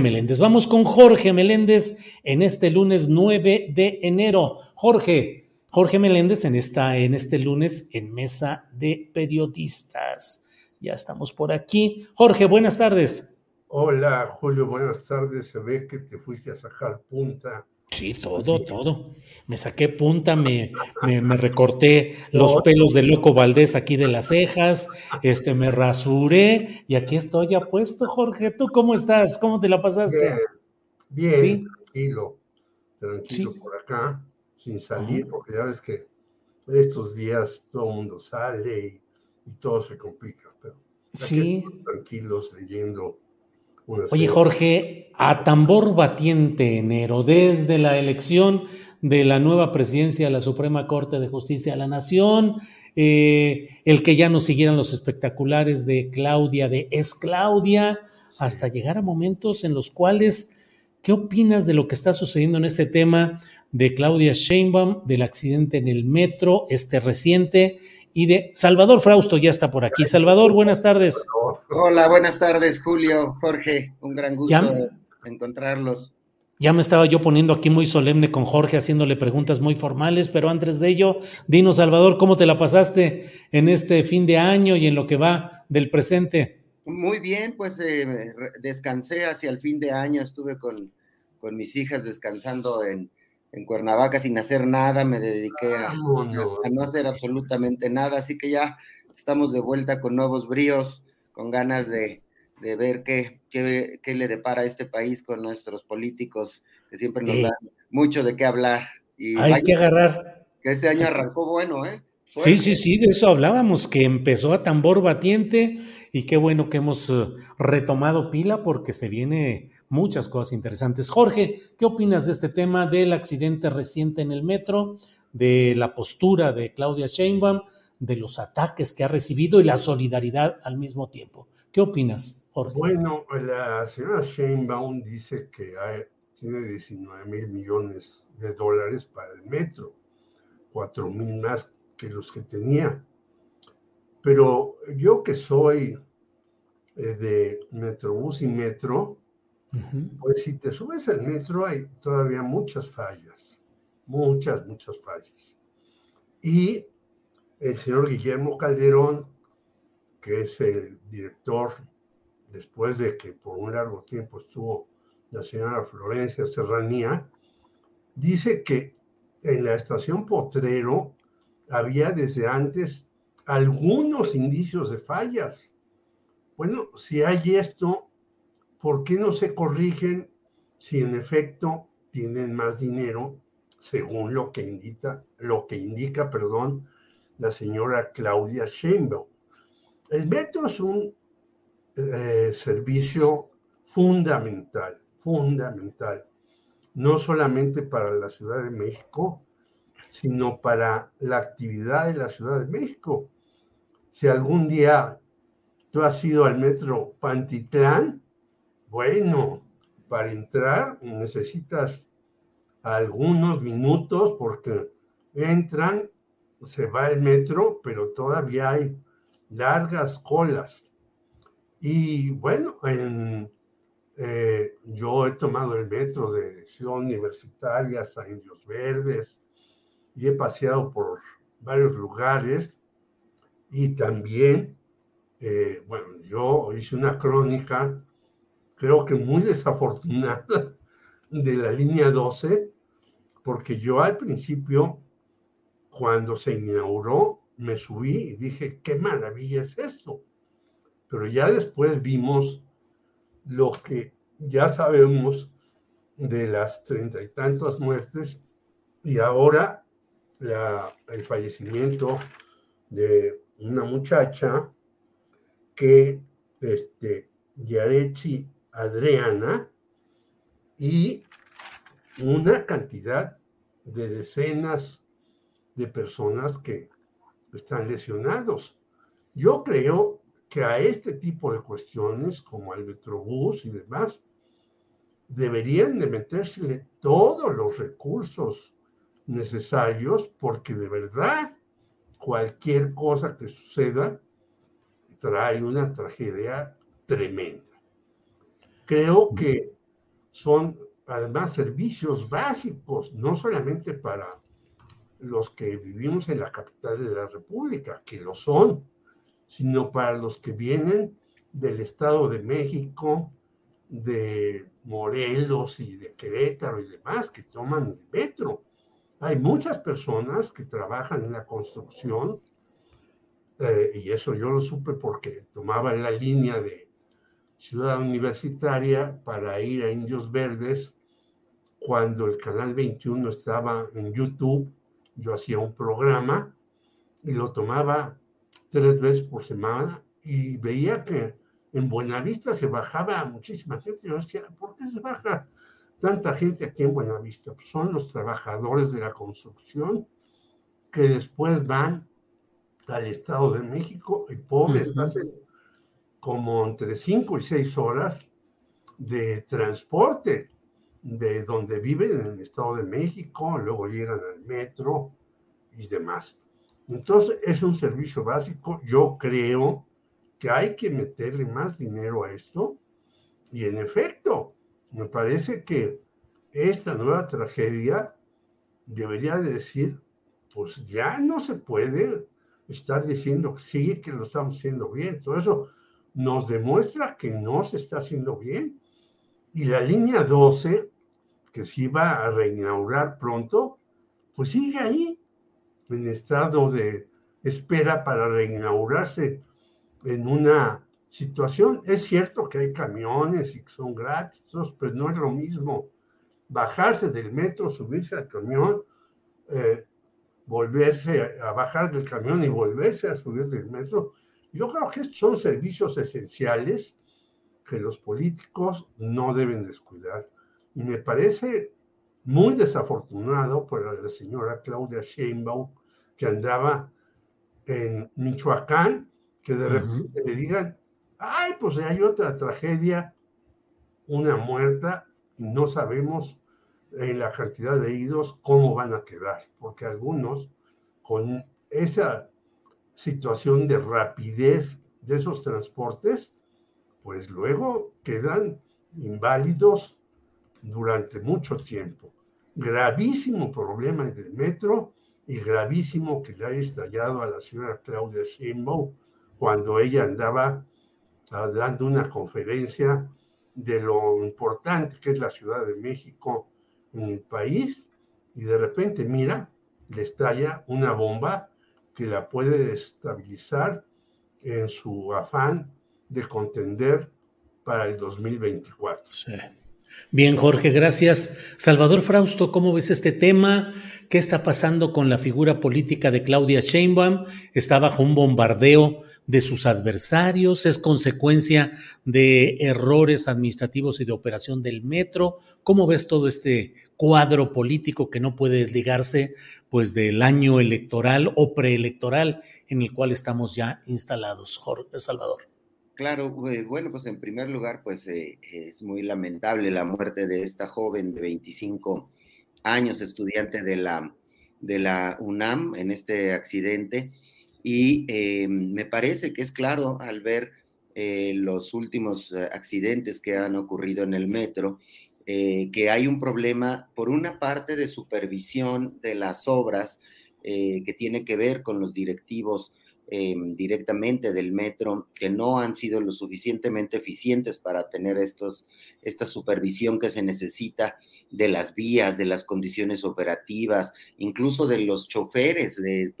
Meléndez. Vamos con Jorge Meléndez en este lunes 9 de enero. Jorge, Jorge Meléndez en, esta, en este lunes en Mesa de Periodistas. Ya estamos por aquí. Jorge, buenas tardes. Hola, Julio, buenas tardes. Se ve que te fuiste a sacar punta Sí, todo, todo. Me saqué punta, me, me, recorté los pelos de Loco Valdés aquí de las cejas, este, me rasuré y aquí estoy ya puesto, Jorge. ¿Tú cómo estás? ¿Cómo te la pasaste? Bien, tranquilo, tranquilo por acá, sin salir, porque ya ves que estos días todo el mundo sale y, todo se complica, pero sí. tranquilos leyendo Oye, Jorge, a tambor batiente enero, desde la elección de la nueva presidencia de la Suprema Corte de Justicia de la Nación, eh, el que ya no siguieran los espectaculares de Claudia, de Es Claudia, hasta llegar a momentos en los cuales, ¿qué opinas de lo que está sucediendo en este tema de Claudia Sheinbaum, del accidente en el metro, este reciente, y de Salvador Frausto ya está por aquí. Salvador, buenas tardes. Hola, buenas tardes, Julio, Jorge, un gran gusto encontrarlos. Ya me estaba yo poniendo aquí muy solemne con Jorge, haciéndole preguntas muy formales, pero antes de ello, dinos, Salvador, ¿cómo te la pasaste en este fin de año y en lo que va del presente? Muy bien, pues eh, descansé hacia el fin de año, estuve con, con mis hijas descansando en, en Cuernavaca sin hacer nada, me dediqué a, no hacer absolutamente nada, así que ya estamos de vuelta con nuevos bríos, con ganas de, ver qué, qué, le depara a este país con nuestros políticos, que siempre nos dan mucho de qué hablar. Y Hay que agarrar. Que este año arrancó bueno, ¿eh? Sí, sí, sí, de eso hablábamos, que empezó a tambor batiente y qué bueno que hemos eh, retomado pila porque se viene muchas cosas interesantes. Jorge, ¿qué opinas de este tema del accidente reciente en el metro, de la postura de Claudia Sheinbaum, de los ataques que ha recibido y la solidaridad al mismo tiempo? ¿Qué opinas, Jorge? Bueno, la señora Sheinbaum dice que tiene 19 mil millones de dólares para el metro, 4 mil más que los que tenía. Pero yo que soy eh, de Metrobús y Metro, pues si te subes al metro hay todavía muchas fallas, muchas, muchas fallas. Y el señor Guillermo Calderón, que es el director, después de que por un largo tiempo estuvo la señora Florencia Serranía, dice que en la estación Potrero había desde antes algunos indicios de fallas. Bueno, si hay esto, ¿por qué no se corrigen si en efecto tienen más dinero, según lo que indica, lo que indica perdón, la señora Claudia Sheinbaum? El metro es un eh, servicio fundamental, fundamental, no solamente para la Ciudad de México, sino para la actividad de la Ciudad de México. Si algún día tú has ido al metro Pantitlán, bueno, para entrar necesitas algunos minutos porque entran, se va el metro, pero todavía hay largas colas. Y bueno, en Eh, yo he tomado el metro de Ciudad Universitaria hasta Indios Verdes y he paseado por varios lugares y también, eh, bueno, yo hice una crónica, creo que muy desafortunada, de la línea 12, porque yo al principio, cuando se inauguró, me subí y dije, qué maravilla es esto. Pero ya después vimos lo que ya sabemos de las treinta y tantas muertes y ahora el fallecimiento de una muchacha que, este, Yarechi Adriana, y una cantidad de decenas de personas que están lesionados. Yo creo que a este tipo de cuestiones, como el Metrobús y demás, deberían de meterse todos los recursos necesarios porque de verdad cualquier cosa que suceda trae una tragedia tremenda. Creo que son además servicios básicos, no solamente para los que vivimos en la capital de la República, que lo son, sino para los que vienen del Estado de México, de Morelos y de Querétaro y demás, que toman el metro. Hay muchas personas que trabajan en la construcción, eh, y eso yo lo supe porque tomaba la línea de Ciudad Universitaria para ir a Indios Verdes cuando el Canal 21 estaba en YouTube. Yo hacía un programa y lo tomaba tres veces por semana y veía que en Buenavista se bajaba muchísima gente. Yo decía, ¿por qué se baja tanta gente aquí en Buenavista? Pues son los trabajadores de la construcción que después van al Estado de México y pobres hacen como entre cinco y seis horas de transporte de donde viven en el Estado de México, luego llegan al metro y demás. Entonces es un servicio básico. Yo creo que hay que meterle más dinero a esto y en efecto, me parece que esta nueva tragedia debería decir, pues ya no se puede estar diciendo sí, que lo estamos haciendo bien. Todo eso nos demuestra que no se está haciendo bien. Y la línea 12, que se iba a reinaugurar pronto, pues sigue ahí, en estado de espera para reinaugurarse en una situación. Es cierto que hay camiones y que son gratis, pero no es lo mismo bajarse del metro, subirse al camión, eh, volverse a, bajar del camión y volverse a subir del metro. Yo creo que estos son servicios esenciales que los políticos no deben descuidar. Y me parece muy desafortunado por la señora Claudia Sheinbaum, que andaba en Michoacán, que de repente le digan, ay, pues hay otra tragedia, una muerta, y no sabemos en la cantidad de idos cómo van a quedar, porque algunos con esa situación de rapidez de esos transportes, pues luego quedan inválidos durante mucho tiempo. Gravísimo problema en el metro y gravísimo que le haya estallado a la señora Claudia Sheinbaum cuando ella andaba ah, dando una conferencia de lo importante que es la Ciudad de México en el país y de repente, mira, le estalla una bomba que la puede estabilizar en su afán de contender para el 2024. Sí. Bien, Jorge, gracias. Salvador Frausto, ¿cómo ves este tema? ¿Qué está pasando con la figura política de Claudia Sheinbaum? ¿Está bajo un bombardeo de sus adversarios? ¿Es consecuencia de errores administrativos y de operación del metro? ¿Cómo ves todo este cuadro político que no puede desligarse pues del año electoral o preelectoral en el cual estamos ya instalados, Jorge Salvador? Claro, bueno, pues en primer lugar, pues eh, es muy lamentable la muerte de esta joven de 25 años, estudiante de la, de la UNAM en este accidente. Y eh, me parece que es claro al ver los últimos accidentes que han ocurrido en el metro, que hay un problema, por una parte, de supervisión de las obras que tiene que ver con los directivos Em, directamente del metro que no han sido lo suficientemente eficientes para tener estos, esta supervisión que se necesita de las vías, de las condiciones operativas, incluso de los choferes, de,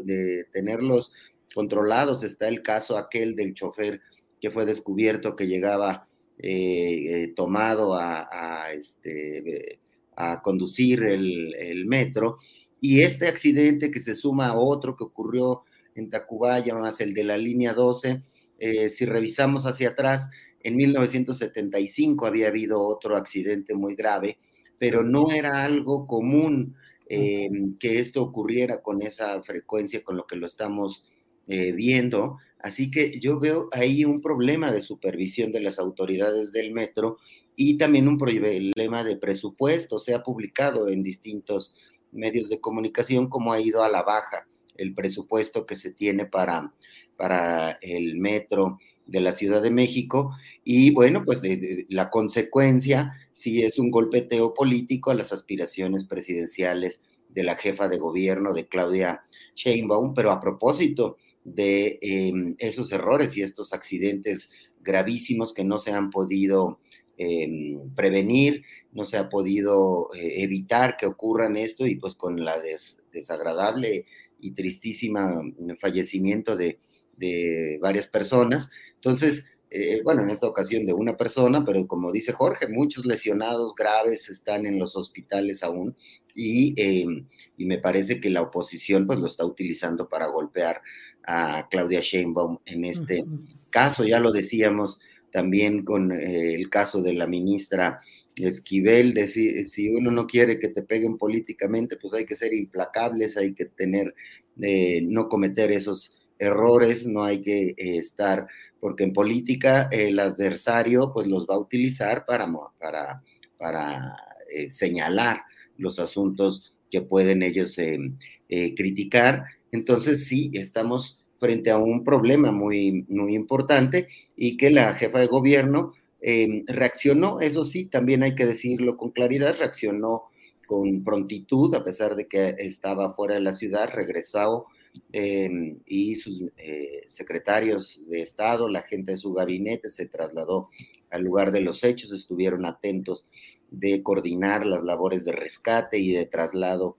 tenerlos controlados. Está el caso aquel del chofer que fue descubierto que llegaba eh, eh, tomado a, este, a conducir el, el metro. Y este accidente que se suma a otro que ocurrió en Tacubaya, más el de la línea 12. Eh, si revisamos hacia atrás, en 1975 había habido otro accidente muy grave, pero no era algo común eh, que esto ocurriera con esa frecuencia con lo que lo estamos eh, viendo. Así que yo veo ahí un problema de supervisión de las autoridades del metro y también un problema de presupuesto. Se ha publicado en distintos medios de comunicación cómo ha ido a la baja el presupuesto que se tiene para, para el metro de la Ciudad de México y bueno, pues la consecuencia sí es un golpeteo político a las aspiraciones presidenciales de la jefa de gobierno de Claudia Sheinbaum, pero a propósito de em, esos errores y estos accidentes gravísimos que no se han podido em, prevenir, no se ha podido eh, evitar que ocurran esto y pues con la desagradable y tristísima mm, fallecimiento de, varias personas. Entonces, eh, bueno, en esta ocasión de una persona, pero como dice Jorge, muchos lesionados graves están en los hospitales aún y, em, y, me parece que la oposición pues lo está utilizando para golpear a Claudia Sheinbaum en este caso. Ya lo decíamos también con eh, el caso de la ministra Esquivel, decir, si uno no quiere que te peguen políticamente, pues hay que ser implacables, hay que tener, eh, no cometer esos errores, no hay que eh, estar, porque en política el adversario pues los va a utilizar para, para, para señalar los asuntos que pueden ellos criticar. Entonces sí, estamos frente a un problema muy, muy importante y que la jefa de gobierno Em, reaccionó, eso sí, también hay que decirlo con claridad, reaccionó con prontitud, a pesar de que estaba fuera de la ciudad, regresó em, y sus eh, secretarios de Estado, la gente de su gabinete se trasladó al lugar de los hechos, estuvieron atentos de coordinar las labores de rescate y de traslado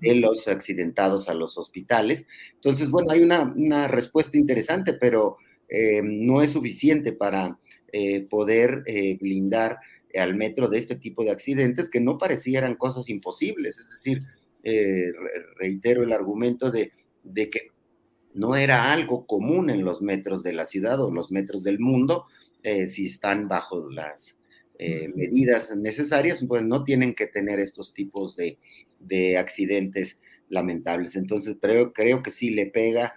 de los accidentados a los hospitales. Entonces, bueno, hay una, respuesta interesante, pero em, no es suficiente para eh, poder eh, blindar al metro de este tipo de accidentes que no parecieran cosas imposibles. Es decir, eh, reitero el argumento de, que no era algo común en los metros de la ciudad o los metros del mundo, si están bajo las medidas necesarias, pues no tienen que tener estos tipos de, accidentes lamentables. Entonces, creo, creo que sí le pega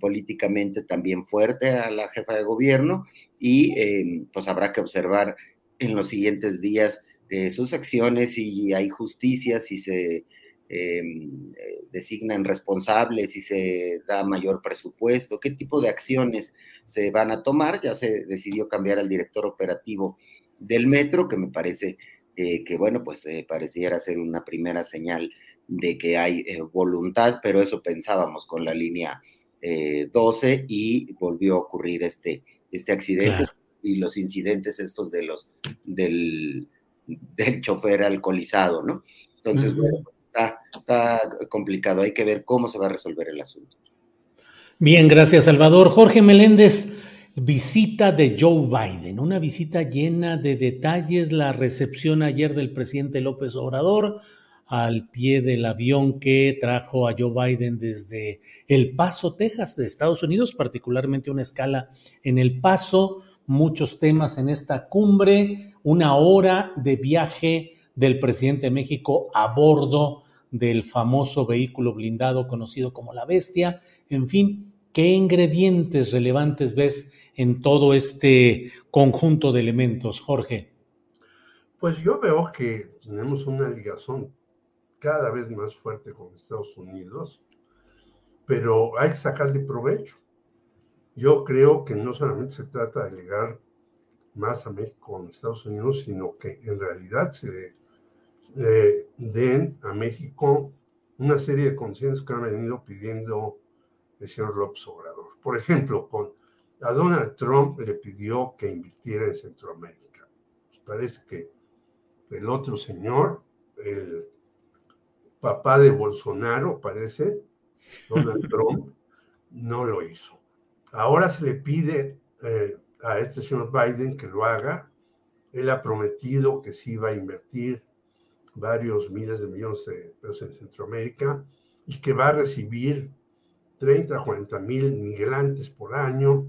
políticamente también fuerte a la jefa de gobierno y eh, pues habrá que observar en los siguientes días eh, sus acciones, si hay justicia, si se eh, designan responsables, si se da mayor presupuesto, qué tipo de acciones se van a tomar. Ya se decidió cambiar al director operativo del metro, que me parece que, bueno, pues pareciera ser una primera señal de que hay voluntad, pero eso pensábamos con la línea 12 y volvió a ocurrir este este accidente y los incidentes estos de los del, del chofer alcoholizado, ¿no? Entonces, bueno, está, está complicado, hay que ver cómo se va a resolver el asunto. Bien, gracias Salvador. Jorge Meléndez, visita de Joe Biden, una visita llena de detalles, la recepción ayer del presidente López Obrador, al pie del avión que trajo a Joe Biden desde El Paso, Texas, de Estados Unidos, particularmente una escala en El Paso, muchos temas en esta cumbre, una hora de viaje del presidente de México a bordo del famoso vehículo blindado conocido como la Bestia, en fin, ¿qué ingredientes relevantes ves en todo este conjunto de elementos, Jorge? Pues yo veo que tenemos una ligazón cada vez más fuerte con Estados Unidos, pero hay que sacarle provecho. yo creo que no solamente se trata de ligar más a México con Estados Unidos, sino que en realidad se den a México una serie de conciencias que han venido pidiendo el señor López Obrador. Por ejemplo, con, a Donald Trump le pidió que invirtiera en Centroamérica. Pues parece que el otro señor, el papá de Bolsonaro, parece, Donald Trump, no lo hizo. Ahora se le pide eh, a este señor Biden que lo haga. Él ha prometido que sí va a invertir varios miles de millones de pesos en Centroamérica y que va a recibir 30 a 40 mil migrantes por año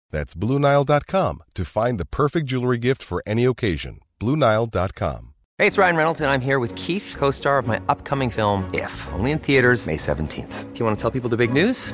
That's BlueNile.com to find the perfect jewelry gift for any occasion. BlueNile.com. Hey, it's Ryan Reynolds, and I'm here with Keith, co star of my upcoming film, If, only in theaters, May 17th. Do you want to tell people the big news?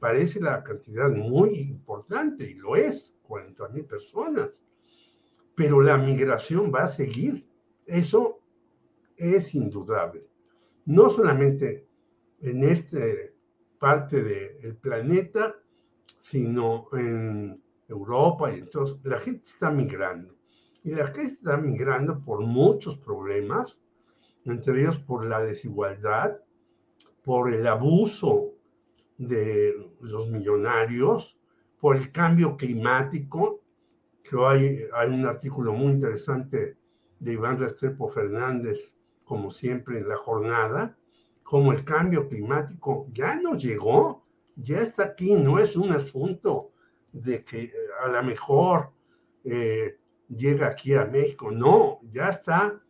parece la cantidad muy importante, y lo es, 40 mil personas, pero la migración va a seguir. Eso es indudable. No solamente en esta parte del planeta, sino en Europa y entonces la gente está migrando. Y la gente está migrando por muchos problemas, entre ellos por la desigualdad, por el abuso de los millonarios, por el cambio climático, que hoy hay un artículo muy interesante de Iván Restrepo Fernández, como siempre en la jornada, como el cambio climático ya no llegó, ya está aquí, no es un asunto de que eh, a lo mejor eh, llega aquí a México, no, ya está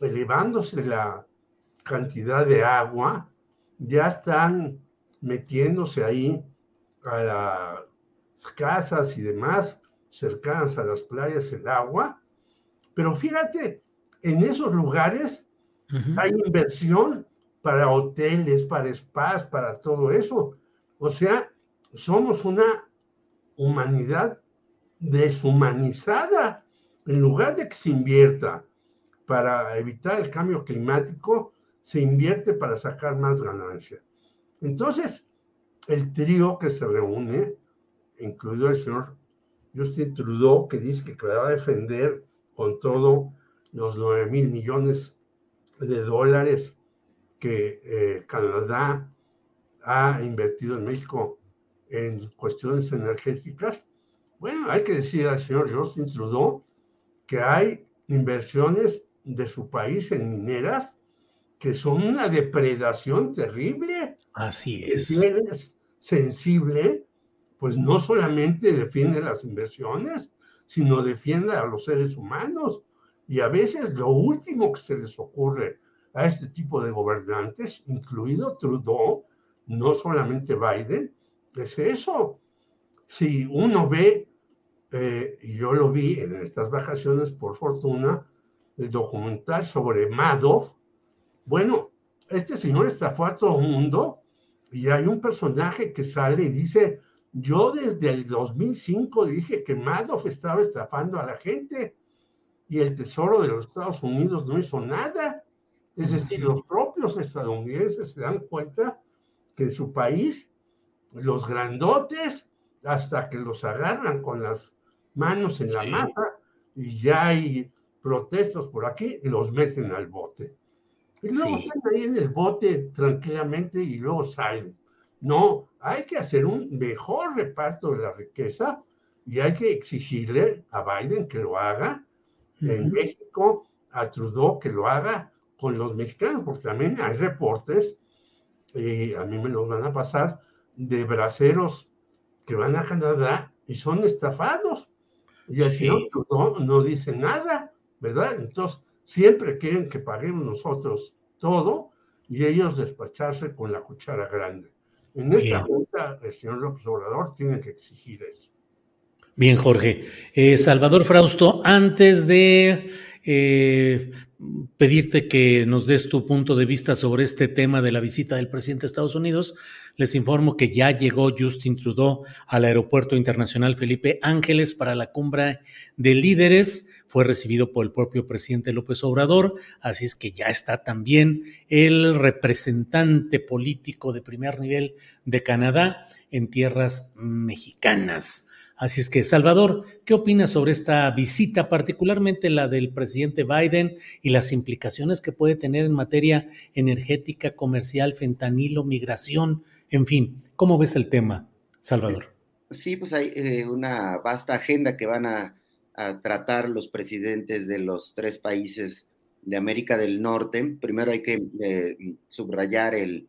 elevándose la cantidad de agua, ya están metiéndose ahí a las casas y demás cercanas a las playas el agua. Pero fíjate, en esos lugares hay inversión para hoteles, para spas, para todo eso. O sea, somos una humanidad deshumanizada. En lugar de que se invierta para evitar el cambio climático, se invierte para sacar más ganancia. Entonces, el trío que se reúne, incluido el señor Justin Trudeau, que dice que va a defender con todo los 9 mil millones de dólares que eh, Canadá ha invertido en México en cuestiones energéticas. Bueno, hay que decir al señor Justin Trudeau que hay inversiones de su país en mineras que son una depredación terrible. Así es. Si eres sensible, pues no solamente defiende las inversiones, sino defiende a los seres humanos. Y a veces lo último que se les ocurre a este tipo de gobernantes, incluido Trudeau, no solamente Biden, es eso. Si uno ve, eh, y yo lo vi en estas vacaciones por fortuna, el documental sobre Madoff, bueno, este señor estafó a todo el mundo y hay un personaje que sale y dice, yo desde el 2005 dije que Madoff estaba estafando a la gente y el Tesoro de los Estados Unidos no hizo nada. Es decir, los propios estadounidenses se dan cuenta que en su país los grandotes, hasta que los agarran con las manos en la mata y ya hay protestos por aquí, los meten al bote. Y luego están ahí en el bote tranquilamente y luego salen. No, hay que hacer un mejor reparto de la riqueza y hay que exigirle a Biden que lo haga en México, a Trudeau que lo haga con los mexicanos, porque también hay reportes, y a mí me los van a pasar, de braceros que van a Canadá y son estafados. Y el señor Trudeau no dice nada, ¿verdad? Entonces, siempre quieren que paguemos nosotros todo y ellos despacharse con la cuchara grande. En esta junta, el señor López Obrador tiene que exigir eso. Bien, Jorge. Eh, Salvador Frausto, antes de eh, pedirte que nos des tu punto de vista sobre este tema de la visita del presidente de Estados Unidos. Les informo que ya llegó Justin Trudeau al Aeropuerto Internacional Felipe Ángeles para la cumbre de líderes. Fue recibido por el propio presidente López Obrador, así es que ya está también el representante político de primer nivel de Canadá en tierras mexicanas. Así es que, Salvador, ¿qué opinas sobre esta visita, particularmente la del presidente Biden y las implicaciones que puede tener en materia energética, comercial, fentanilo, migración, en fin? ¿Cómo ves el tema, Salvador? Sí, pues hay eh, una vasta agenda que van a, tratar los presidentes de los tres países de América del Norte. Primero hay que eh, subrayar el,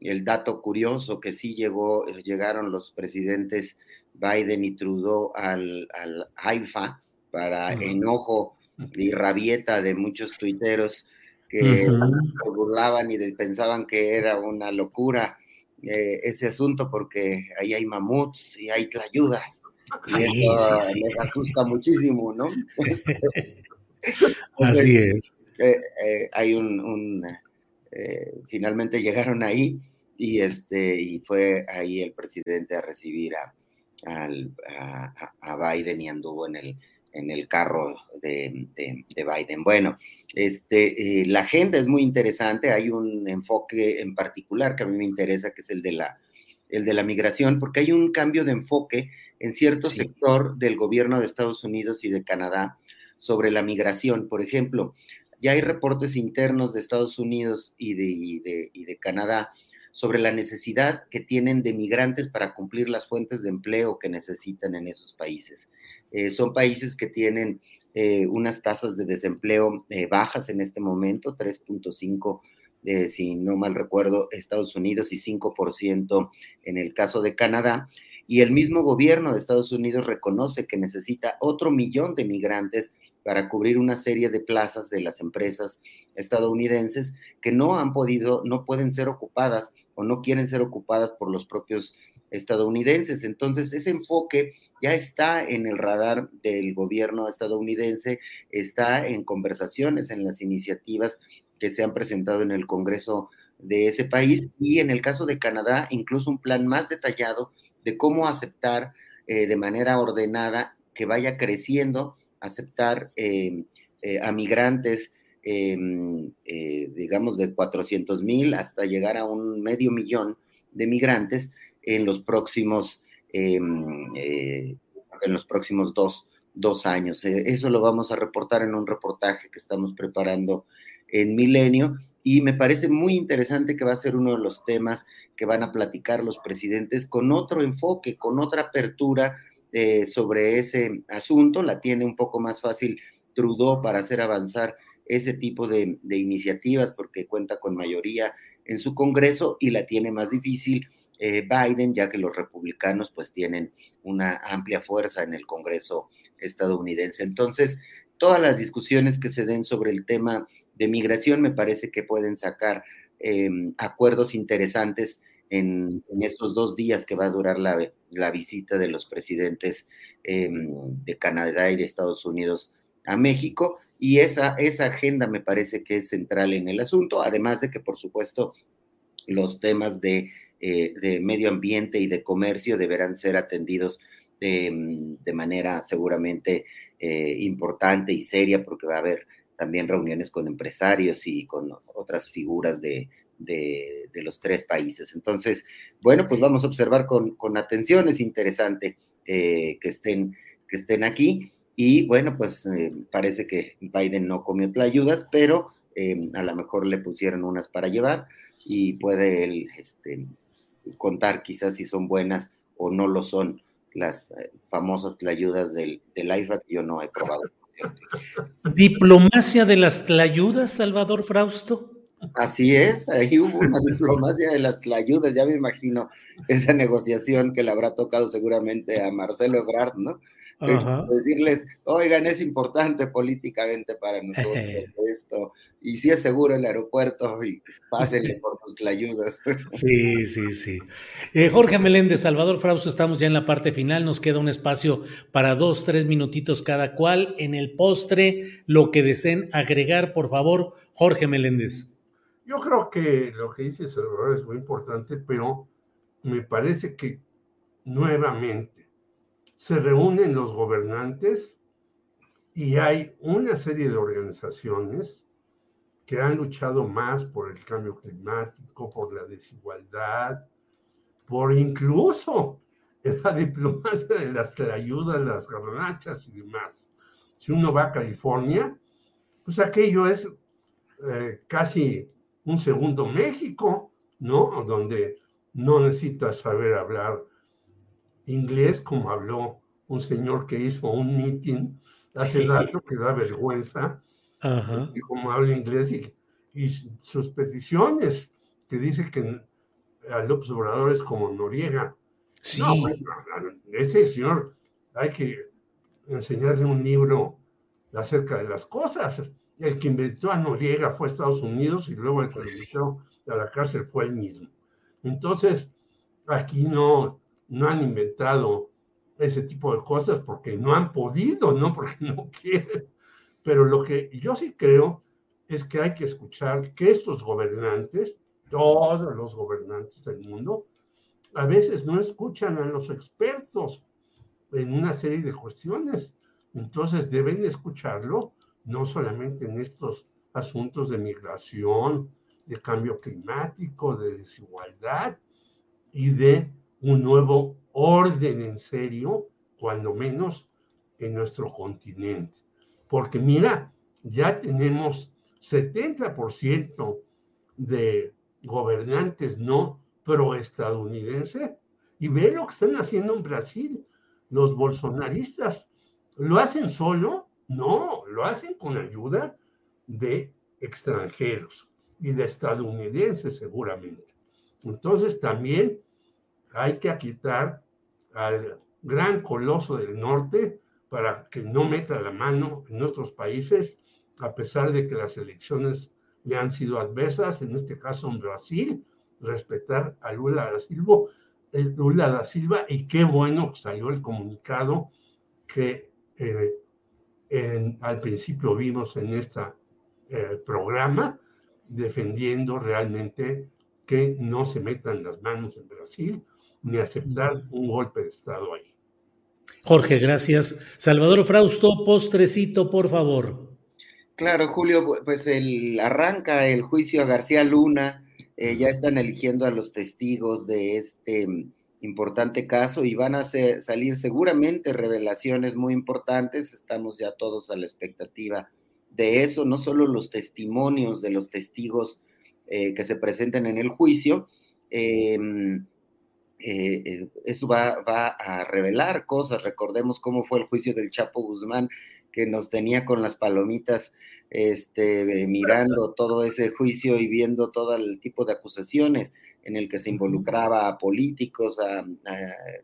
el, dato curioso que sí llegó, llegaron los presidentes Biden y Trudeau al, al Haifa para enojo y rabieta de muchos tuiteros que se burlaban y pensaban que era una locura eh, ese asunto porque ahí hay mamuts y hay tlayudas. Sí, y eso sí, les asusta muchísimo, ¿no? Así es. Eh, eh, hay un, un finalmente llegaron ahí y este y fue ahí el presidente a recibir a, al, a, Biden y anduvo en el, en el carro de, Biden. Bueno, este, eh, la agenda es muy interesante, hay un enfoque en particular que a mí me interesa, que es el de la, el de la migración, porque hay un cambio de enfoque en cierto sector del gobierno de Estados Unidos y de Canadá sobre la migración. Por ejemplo, ya hay reportes internos de Estados Unidos y de, y de Canadá sobre la necesidad que tienen de migrantes para cumplir las fuentes de empleo que necesitan en esos países. Eh, son países que tienen eh, unas tasas de desempleo eh, bajas en este momento, 3.5, si no mal recuerdo, Estados Unidos y 5% en el caso de Canadá. Y el mismo gobierno de Estados Unidos reconoce que necesita otro millón de migrantes para cubrir una serie de plazas de las empresas estadounidenses que no han podido, no pueden ser ocupadas o no quieren ser ocupadas por los propios estadounidenses. Entonces, ese enfoque ya está en el radar del gobierno estadounidense, está en conversaciones, en las iniciativas que se han presentado en el Congreso de ese país y en el caso de Canadá, incluso un plan más detallado de cómo aceptar eh, de manera ordenada que vaya creciendo, aceptar eh, eh, a migrantes Em, eh, digamos, de 400 mil hasta llegar a un medio millón de migrantes en los próximos, em, en los próximos dos, dos años. Eso lo vamos a reportar en un reportaje que estamos preparando en Milenio y me parece muy interesante que va a ser uno de los temas que van a platicar los presidentes con otro enfoque, con otra apertura sobre ese asunto. La tiene un poco más fácil Trudeau para hacer avanzar ese tipo de, iniciativas porque cuenta con mayoría en su Congreso y la tiene más difícil eh, Biden, ya que los republicanos pues tienen una amplia fuerza en el Congreso estadounidense. Entonces, todas las discusiones que se den sobre el tema de migración me parece que pueden sacar em, acuerdos interesantes en, estos dos días que va a durar la, visita de los presidentes em, de Canadá y de Estados Unidos a México. Y esa, esa agenda me parece que es central en el asunto, además de que, por supuesto, los temas de, eh, medio ambiente y de comercio deberán ser atendidos de, manera seguramente eh, importante y seria, porque va a haber también reuniones con empresarios y con otras figuras de, los tres países. Entonces, bueno, pues vamos a observar con, atención, es interesante eh, que, estén, que estén aquí. Y bueno, pues eh, parece que Biden no comió ayudas, pero eh, a lo mejor le pusieron unas para llevar y puede él este, contar quizás si son buenas o no lo son las famosas tlayudas del, del IFA que yo no he probado. ¿Diplomacia de las tlayudas, Salvador Frausto? Así es, ahí hubo una diplomacia de las tlayudas, ya me imagino esa negociación que le habrá tocado seguramente a Marcelo Ebrard, ¿no? decirles, oigan, es importante políticamente para nosotros esto, y si es seguro el aeropuerto, y pásenle por las ayudas. Sí, sí, sí. Eh, Jorge Meléndez, Salvador Frausto, estamos ya en la parte final, nos queda un espacio para dos, tres minutitos cada cual. En el postre, lo que deseen agregar, por favor, Jorge Meléndez. Yo creo que lo que dice Salvador es muy importante, pero me parece que nuevamente se reúnen los gobernantes y hay una serie de organizaciones que han luchado más por el cambio climático, por la desigualdad, por incluso la diplomacia de las ayudas, las garnachas y demás. Si uno va a California, pues aquello es eh, casi un segundo México, ¿no? Donde no necesitas saber hablar inglés como habló un señor que hizo un meeting hace rato que da vergüenza, y como habla inglés y, sus peticiones, que dice que a López Obrador es como Noriega. No, ese señor hay que enseñarle un libro acerca de las cosas. El que inventó a Noriega fue Estados Unidos y luego el que lo invitó a la cárcel fue él mismo. Entonces, aquí no, no han inventado ese tipo de cosas porque no han podido, no porque no quieren. Pero lo que yo sí creo es que hay que escuchar que estos gobernantes, todos los gobernantes del mundo, a veces no escuchan a los expertos en una serie de cuestiones. Entonces deben escucharlo no solamente en estos asuntos de migración, de cambio climático, de desigualdad y de un nuevo orden en serio, cuando menos en nuestro continente. Porque mira, ya tenemos 70% de gobernantes no proestadounidenses y ve lo que están haciendo en Brasil los bolsonaristas. ¿Lo hacen solo? No, lo hacen con ayuda de extranjeros y de estadounidenses seguramente. Entonces también hay que quitar al gran coloso del norte para que no meta la mano en nuestros países, a pesar de que las elecciones le han sido adversas, en este caso en Brasil, respetar a Lula da Silva, el Lula da Silva, y qué bueno salió el comunicado que eh, al principio vimos en este programa, defendiendo realmente que no se metan las manos en Brasil, ni aceptar un golpe de Estado ahí. Jorge, gracias. Salvador Frausto, postrecito, por favor. Claro, Julio, pues el, arranca el juicio a García Luna, eh, ya están eligiendo a los testigos de este importante caso y van a salir seguramente revelaciones muy importantes, estamos ya todos a la expectativa de eso, no solo los testimonios de los testigos eh, que se presenten en el juicio, eh, eh, eh, eso va, a revelar cosas. Recordemos cómo fue el juicio del Chapo Guzmán, que nos tenía con las palomitas este, mirando todo ese juicio y viendo todo el tipo de acusaciones en el que se involucraba a políticos,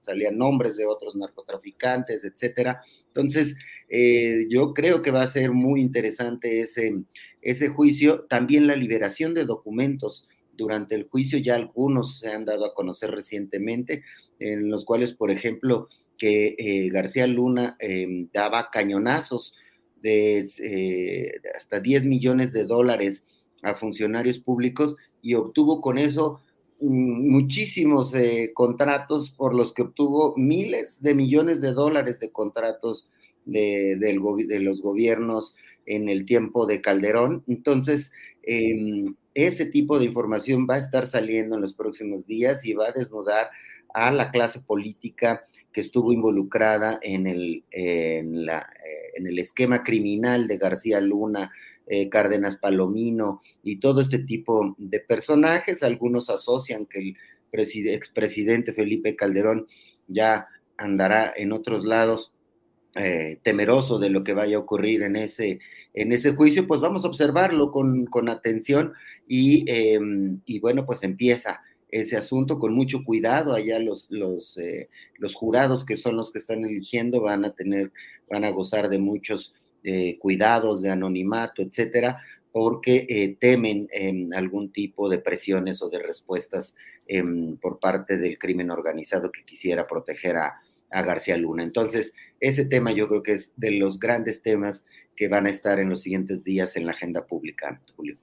salían nombres de otros narcotraficantes, etcétera. Entonces, eh, yo creo que va a ser muy interesante ese, ese juicio. También la liberación de documentos durante el juicio, ya algunos se han dado a conocer recientemente, en los cuales, por ejemplo, que eh, García Luna em, daba cañonazos de eh, hasta 10 millones de dólares a funcionarios públicos y obtuvo con eso muchísimos eh, contratos por los que obtuvo miles de millones de dólares de contratos de, de los gobiernos en el tiempo de Calderón. Entonces, em, ese tipo de información va a estar saliendo en los próximos días y va a desnudar a la clase política que estuvo involucrada en el, eh, en el esquema criminal de García Luna, eh, Cárdenas Palomino y todo este tipo de personajes. Algunos asocian que el expresidente Felipe Calderón ya andará en otros lados eh, temeroso de lo que vaya a ocurrir en ese, en ese juicio, pues vamos a observarlo con, atención em, y, bueno, pues empieza ese asunto con mucho cuidado. Allá los, los, eh, los, jurados que son los que están eligiendo van a tener, van a gozar de muchos eh, cuidados, de anonimato, etcétera, porque temen em, algún tipo de presiones o de respuestas em, por parte del crimen organizado que quisiera proteger a, a García Luna. Entonces, ese tema yo creo que es de los grandes temas que van a estar en los siguientes días en la agenda pública, Julio.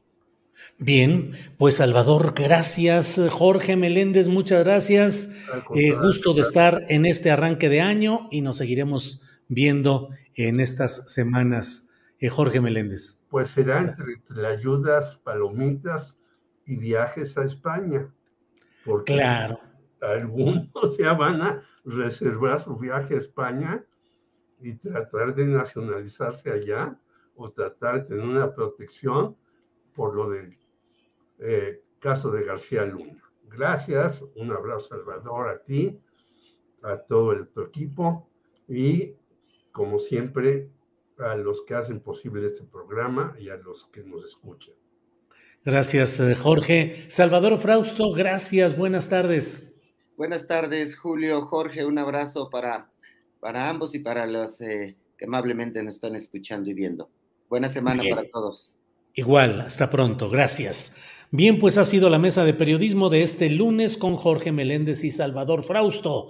Bien, pues Salvador, gracias. Jorge Meléndez, muchas gracias. Eh, gusto de estar en este arranque de año y nos seguiremos viendo en estas semanas. Eh, Jorge Meléndez. Pues será entre ayudas, palomitas y viajes a España. Porque claro. Algunos ya van a reservar su viaje a España y tratar de nacionalizarse allá o tratar de tener una protección por lo del eh, caso de García Luna. Gracias, un abrazo Salvador a ti, a todo el, tu equipo y como siempre a los que hacen posible este programa y a los que nos escuchan. Gracias, eh, Jorge. Salvador Frausto, gracias, buenas tardes. Buenas tardes, Julio, Jorge, un abrazo para, para ambos y para los eh, que amablemente nos están escuchando y viendo. Buena semana para todos. Igual, hasta pronto, gracias. Bien, pues ha sido la mesa de periodismo de este lunes con Jorge Meléndez y Salvador Frausto.